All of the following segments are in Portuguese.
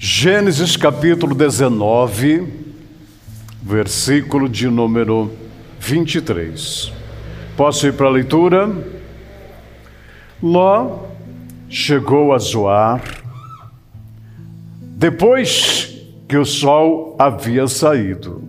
Gênesis capítulo 19, versículo de número 23. Posso ir para a leitura? Ló chegou a Zoar depois que o sol havia saído.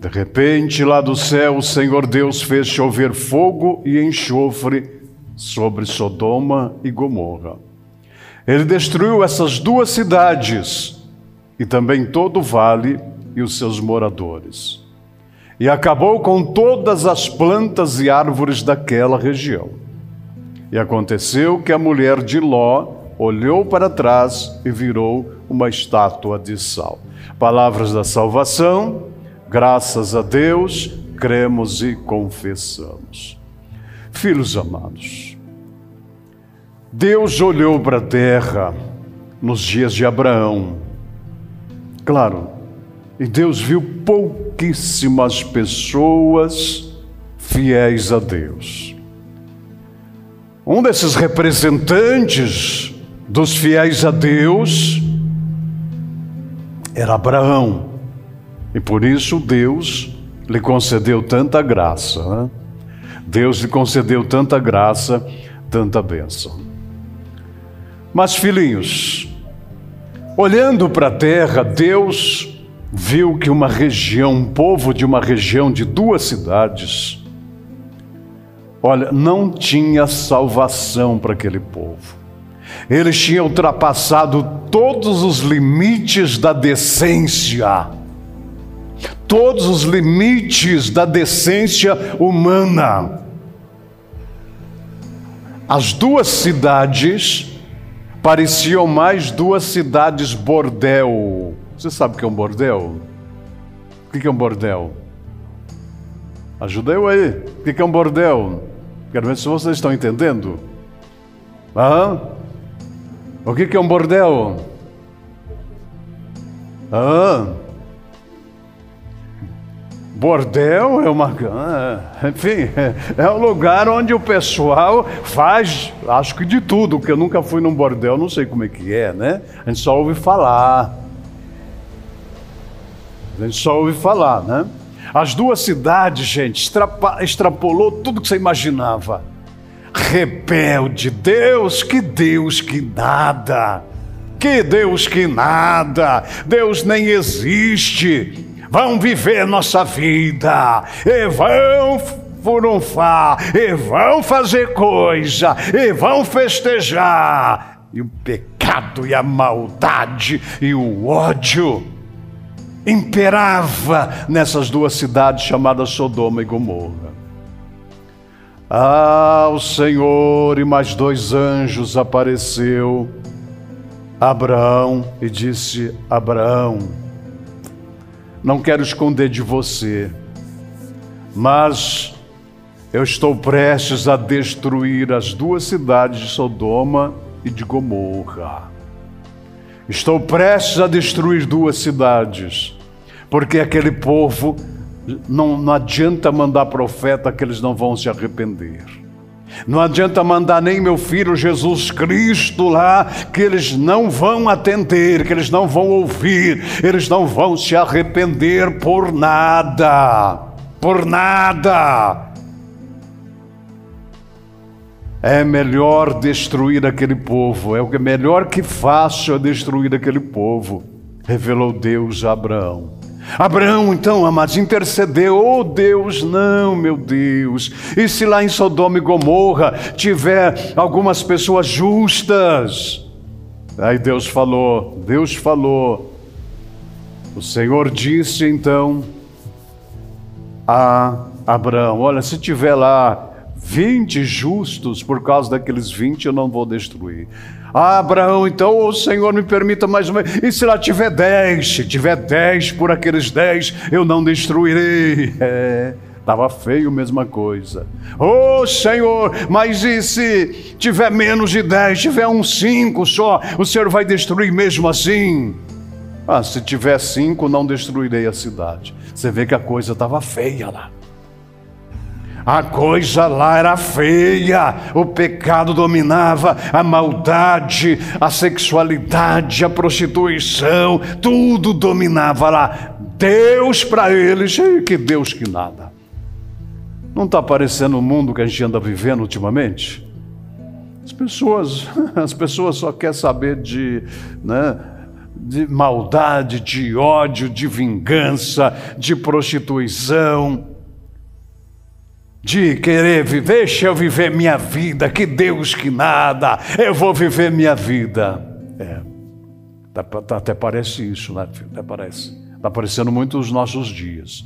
De repente, lá do céu, o Senhor Deus fez chover fogo e enxofre sobre Sodoma e Gomorra. Ele destruiu essas duas cidades e também todo o vale e os seus moradores. E acabou com todas as plantas e árvores daquela região. E aconteceu que a mulher de Ló olhou para trás e virou uma estátua de sal. Palavras da salvação, graças a Deus, cremos e confessamos. Filhos amados, Deus olhou para a terra nos dias de Abraão. Claro, e Deus viu pouquíssimas pessoas fiéis a Deus. Um desses representantes dos fiéis a Deus era Abraão. E por isso Deus lhe concedeu tanta graça. Né? Deus lhe concedeu tanta graça, tanta bênção. Mas, filhinhos, olhando para a terra, Deus viu que uma região, um povo de uma região de duas cidades, olha, não tinha salvação para aquele povo. Eles tinham ultrapassado todos os limites da decência, todos os limites da decência humana. As duas cidades pareciam mais duas cidades bordel. Você sabe o que é um bordel? O que é um bordel? Ajuda eu aí. O que é um bordel? Quero ver se vocês estão entendendo. Aham. O que é um bordel? Aham. Bordel é uma. Ah, enfim, é um lugar onde o pessoal faz, acho que de tudo, porque eu nunca fui num bordel, não sei como é que é, né? A gente só ouve falar. A gente só ouve falar, né? As duas cidades, gente, extrapolou tudo que você imaginava. Rebelde, Deus, que Deus que nada. Que Deus que nada. Deus nem existe vão viver nossa vida, e vão furunfar, e vão fazer coisa, e vão festejar. E o pecado e a maldade e o ódio imperava nessas duas cidades chamadas Sodoma e Gomorra. Ah, o Senhor e mais dois anjos apareceu Abraão e disse: Abraão, não quero esconder de você, mas eu estou prestes a destruir as duas cidades de Sodoma e de Gomorra. Estou prestes a destruir duas cidades, porque aquele povo não, não adianta mandar profeta que eles não vão se arrepender. Não adianta mandar nem meu filho Jesus Cristo lá, que eles não vão atender, que eles não vão ouvir, eles não vão se arrepender por nada, por nada. É melhor destruir aquele povo, é o que melhor que faço é destruir aquele povo, revelou Deus a Abraão. Abraão, então, amados, intercedeu, oh Deus, não, meu Deus. E se lá em Sodoma e Gomorra tiver algumas pessoas justas? Aí Deus falou, Deus falou. O Senhor disse então a Abraão: Olha, se tiver lá 20 justos, por causa daqueles 20 eu não vou destruir. Ah, Abraão, então o Senhor me permita mais uma vez. E se lá tiver dez, se tiver dez por aqueles dez, eu não destruirei. É, estava feio, mesma coisa. Oh Senhor, mas e se tiver menos de dez, tiver um cinco só, o Senhor vai destruir mesmo assim? Ah, se tiver cinco, não destruirei a cidade. Você vê que a coisa estava feia lá. A coisa lá era feia, o pecado dominava, a maldade, a sexualidade, a prostituição, tudo dominava lá. Deus para eles, que Deus que nada. Não está aparecendo o mundo que a gente anda vivendo ultimamente? As pessoas, as pessoas só querem saber de, né, de maldade, de ódio, de vingança, de prostituição de querer viver, deixa eu viver minha vida, que Deus que nada, eu vou viver minha vida. É, tá, tá, até parece isso, né, filho? Até parece. Está aparecendo muito nos nossos dias.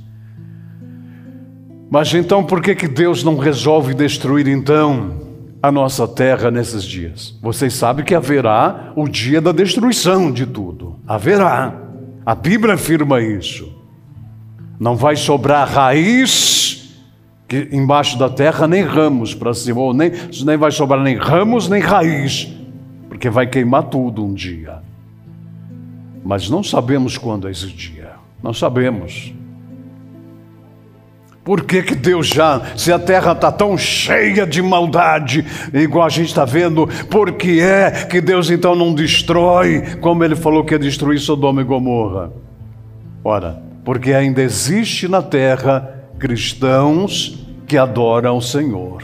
Mas então por que, que Deus não resolve destruir então a nossa terra nesses dias? Vocês sabem que haverá o dia da destruição de tudo. Haverá. A Bíblia afirma isso. Não vai sobrar raiz que embaixo da terra nem ramos para cima, ou nem, nem vai sobrar nem ramos nem raiz, porque vai queimar tudo um dia. Mas não sabemos quando é esse dia, não sabemos. Por que, que Deus já, se a terra está tão cheia de maldade, igual a gente está vendo, por que é que Deus então não destrói, como ele falou que ia destruir Sodoma e Gomorra? Ora, porque ainda existe na terra cristãos que adoram o Senhor,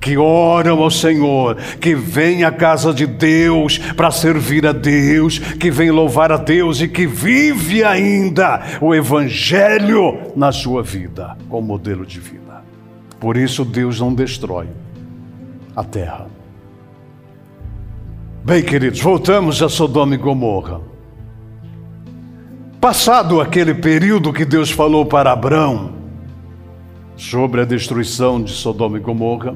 que oram ao Senhor, que vêm à casa de Deus para servir a Deus, que vem louvar a Deus e que vive ainda o Evangelho na sua vida, como modelo de vida. Por isso Deus não destrói a terra. Bem, queridos, voltamos a Sodoma e Gomorra. Passado aquele período que Deus falou para Abraão, sobre a destruição de Sodoma e Gomorra.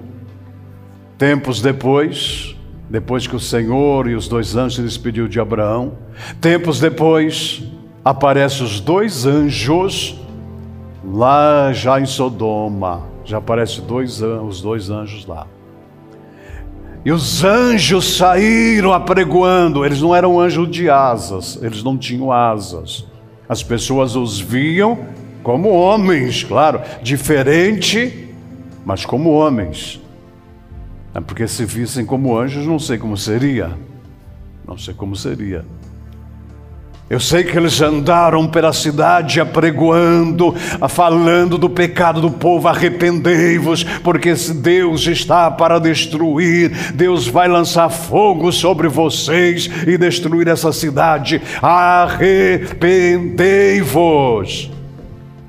Tempos depois, depois que o Senhor e os dois anjos despediu de Abraão, tempos depois, aparecem os dois anjos lá já em Sodoma. Já aparecem dois, os dois anjos lá. E os anjos saíram apregoando. Eles não eram anjos de asas, eles não tinham asas. As pessoas os viam como homens, claro, diferente, mas como homens. É porque se vissem como anjos, não sei como seria. Não sei como seria. Eu sei que eles andaram pela cidade apregoando, falando do pecado do povo, arrependei-vos, porque se Deus está para destruir, Deus vai lançar fogo sobre vocês e destruir essa cidade. Arrependei-vos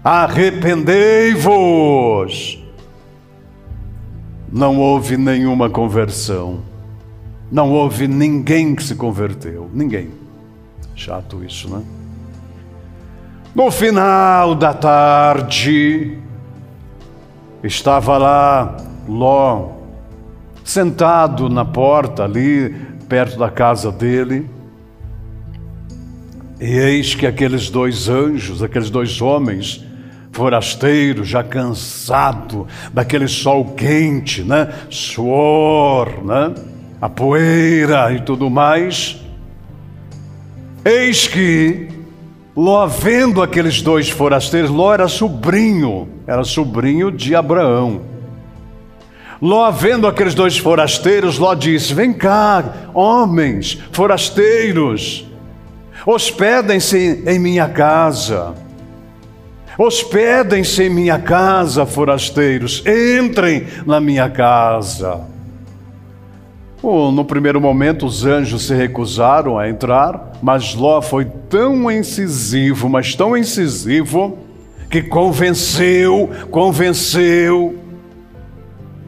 arrependei-vos. Não houve nenhuma conversão. Não houve ninguém que se converteu. Ninguém. Chato isso, né? No final da tarde, estava lá Ló, sentado na porta ali, perto da casa dele. E eis que aqueles dois anjos, aqueles dois homens, forasteiro, já cansado daquele sol quente, né? Suor, né? A poeira e tudo mais. Eis que Ló, vendo aqueles dois forasteiros, Ló era sobrinho, era sobrinho de Abraão. Ló, vendo aqueles dois forasteiros, Ló disse: Vem cá, homens, forasteiros, hospedem-se em minha casa. Hospedem-se em minha casa, forasteiros, entrem na minha casa. Oh, no primeiro momento, os anjos se recusaram a entrar, mas Ló foi tão incisivo, mas tão incisivo, que convenceu, convenceu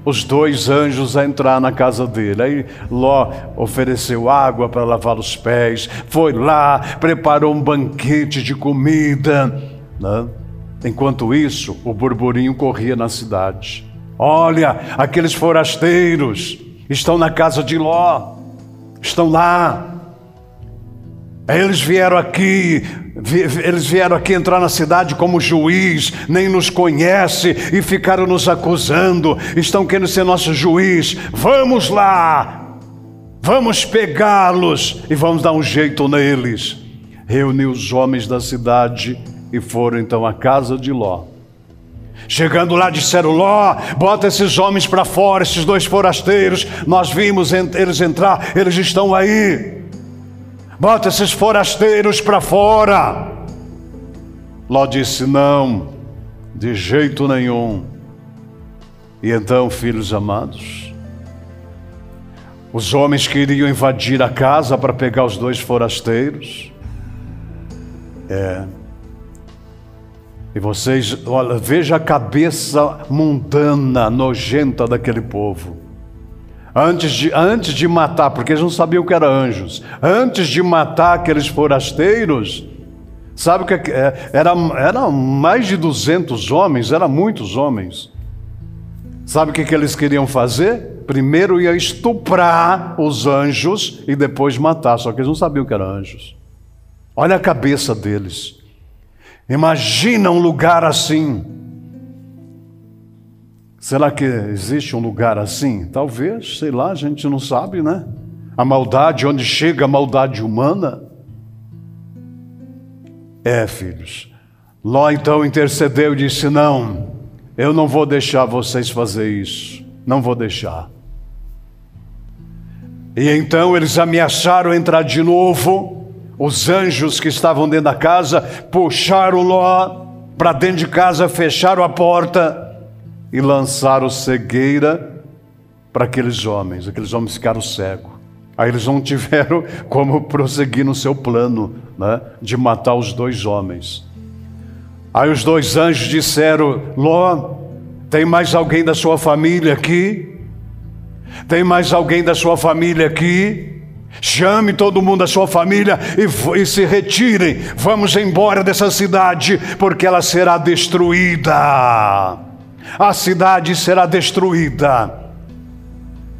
os dois anjos a entrar na casa dele. Aí Ló ofereceu água para lavar os pés, foi lá, preparou um banquete de comida. Né? Enquanto isso, o burburinho corria na cidade. Olha, aqueles forasteiros estão na casa de Ló, estão lá. Eles vieram aqui, eles vieram aqui entrar na cidade como juiz, nem nos conhece e ficaram nos acusando, estão querendo ser nosso juiz. Vamos lá, vamos pegá-los e vamos dar um jeito neles. Reuniu os homens da cidade e foram então à casa de Ló. Chegando lá, disseram: Ló, bota esses homens para fora, esses dois forasteiros. Nós vimos eles entrar, eles estão aí. Bota esses forasteiros para fora. Ló disse: Não, de jeito nenhum. E então, filhos amados, os homens queriam invadir a casa para pegar os dois forasteiros. É. E vocês, olha, veja a cabeça mundana, nojenta daquele povo. Antes de, antes de matar, porque eles não sabiam que eram anjos, antes de matar aqueles forasteiros, sabe que é? Era, era mais de 200 homens, eram muitos homens. Sabe o que, que eles queriam fazer? Primeiro ia estuprar os anjos e depois matar, só que eles não sabiam que eram anjos. Olha a cabeça deles. Imagina um lugar assim. Será que existe um lugar assim? Talvez, sei lá, a gente não sabe, né? A maldade, onde chega a maldade humana. É, filhos. Ló então intercedeu e disse: Não, eu não vou deixar vocês fazer isso. Não vou deixar. E então eles ameaçaram entrar de novo. Os anjos que estavam dentro da casa puxaram Ló para dentro de casa, fecharam a porta e lançaram cegueira para aqueles homens. Aqueles homens ficaram cegos. Aí eles não tiveram como prosseguir no seu plano né, de matar os dois homens. Aí os dois anjos disseram: Ló, tem mais alguém da sua família aqui? Tem mais alguém da sua família aqui? Chame todo mundo da sua família e, e, se retirem. Vamos embora dessa cidade, porque ela será destruída. A cidade será destruída.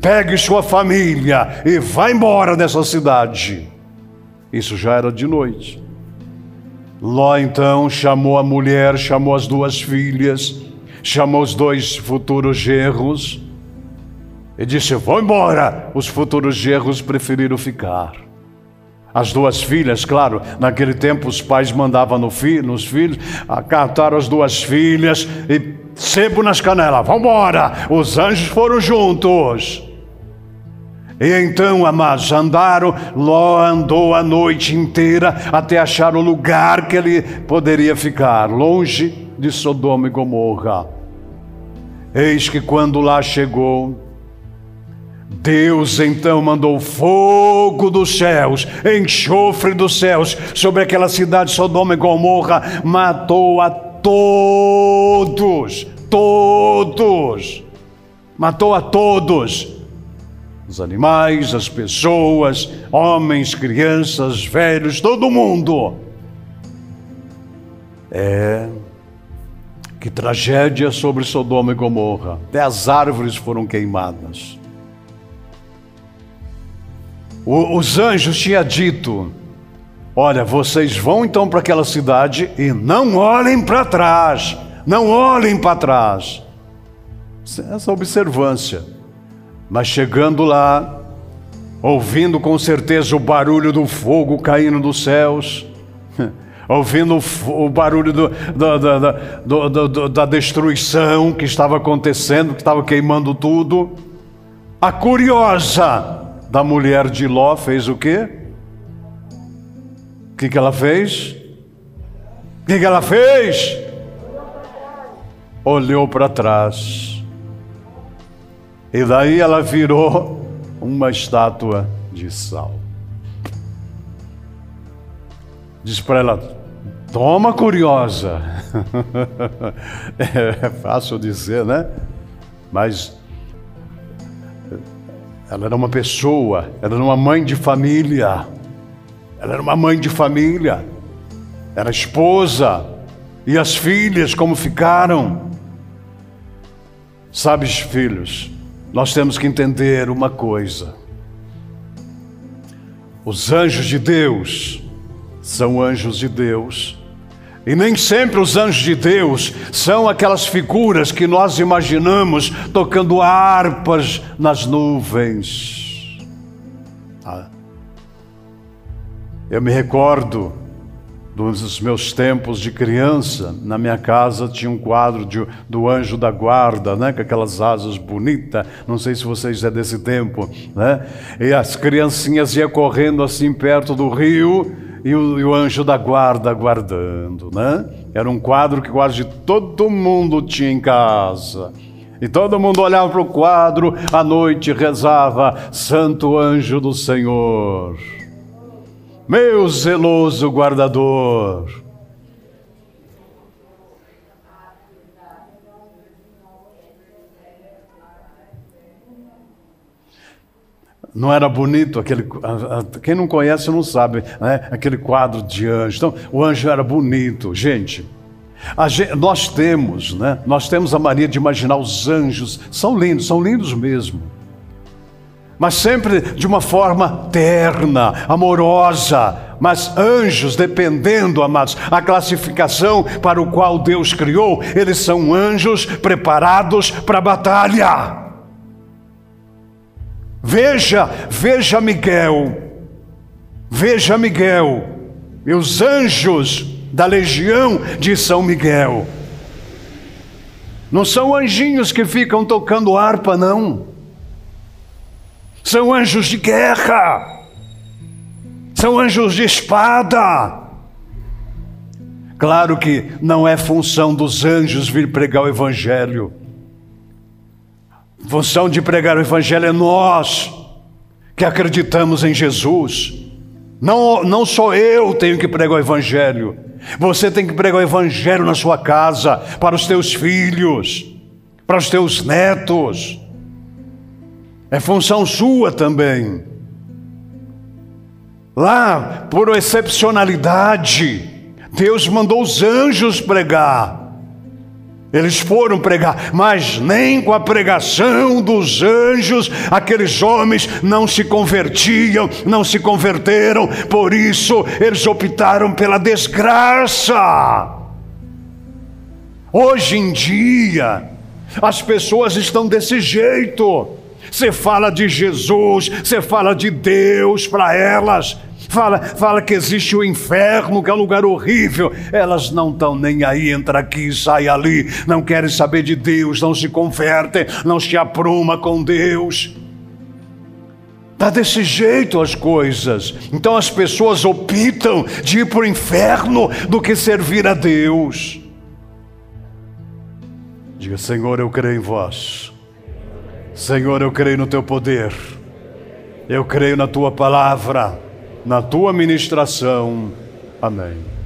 Pegue sua família e vá embora dessa cidade. Isso já era de noite. Ló então chamou a mulher, chamou as duas filhas, chamou os dois futuros genros e disse: Vão embora. Os futuros genros preferiram ficar. As duas filhas, claro, naquele tempo os pais mandavam no fi, nos filhos, acataram as duas filhas e sebo nas canelas, vão embora. Os anjos foram juntos. E então, amados, andaram, Ló andou a noite inteira até achar o lugar que ele poderia ficar, longe de Sodoma e Gomorra. Eis que quando lá chegou, Deus então mandou fogo dos céus, enxofre dos céus sobre aquela cidade Sodoma e Gomorra, matou a todos, todos, matou a todos os animais, as pessoas, homens, crianças, velhos, todo mundo. É. Que tragédia sobre Sodoma e Gomorra. Até as árvores foram queimadas. O, os anjos tinham dito: Olha, vocês vão então para aquela cidade e não olhem para trás. Não olhem para trás. Essa observância. Mas chegando lá, ouvindo com certeza o barulho do fogo caindo dos céus, ouvindo o barulho do, do, do, da destruição que estava acontecendo, que estava queimando tudo, a curiosa da mulher de Ló fez o quê? O que, que ela fez? O que, que ela fez? Olhou para trás e daí ela virou uma estátua de sal. Diz para ela: toma curiosa. é fácil dizer, né? Mas ela era uma pessoa, ela era uma mãe de família. Ela era uma mãe de família. Era esposa. E as filhas, como ficaram? Sabes, filhos, nós temos que entender uma coisa: os anjos de Deus são anjos de Deus. E nem sempre os anjos de Deus são aquelas figuras que nós imaginamos tocando harpas nas nuvens. Ah. Eu me recordo dos meus tempos de criança, na minha casa tinha um quadro de, do anjo da guarda, né, com aquelas asas bonitas. Não sei se vocês é desse tempo, né? E as criancinhas iam correndo assim perto do rio e o, e o anjo da guarda guardando, né? Era um quadro que quase todo mundo tinha em casa. E todo mundo olhava para o quadro, à noite rezava: Santo anjo do Senhor meu zeloso guardador. Não era bonito aquele. Quem não conhece não sabe, né? Aquele quadro de anjo. Então, o anjo era bonito, gente. gente. nós temos, né? Nós temos a mania de imaginar os anjos. São lindos, são lindos mesmo mas sempre de uma forma terna, amorosa. Mas anjos, dependendo, amados, a classificação para o qual Deus criou, eles são anjos preparados para a batalha. Veja, veja Miguel, veja Miguel, e os anjos da legião de São Miguel. Não são anjinhos que ficam tocando harpa, não são anjos de guerra, são anjos de espada. Claro que não é função dos anjos vir pregar o Evangelho. Função de pregar o Evangelho é nós que acreditamos em Jesus. Não, não só eu tenho que pregar o Evangelho. Você tem que pregar o Evangelho na sua casa, para os teus filhos, para os teus netos. É função sua também. Lá, por excepcionalidade, Deus mandou os anjos pregar. Eles foram pregar, mas nem com a pregação dos anjos aqueles homens não se convertiam, não se converteram, por isso eles optaram pela desgraça. Hoje em dia, as pessoas estão desse jeito. Você fala de Jesus, você fala de Deus para elas. Fala, fala que existe o inferno, que é um lugar horrível. Elas não estão nem aí, entra aqui, sai ali, não querem saber de Deus, não se convertem, não se apruma com Deus. Está desse jeito as coisas. Então as pessoas optam de ir para o inferno do que servir a Deus. Diga, Senhor, eu creio em vós. Senhor, eu creio no teu poder, eu creio na tua palavra, na tua ministração. Amém.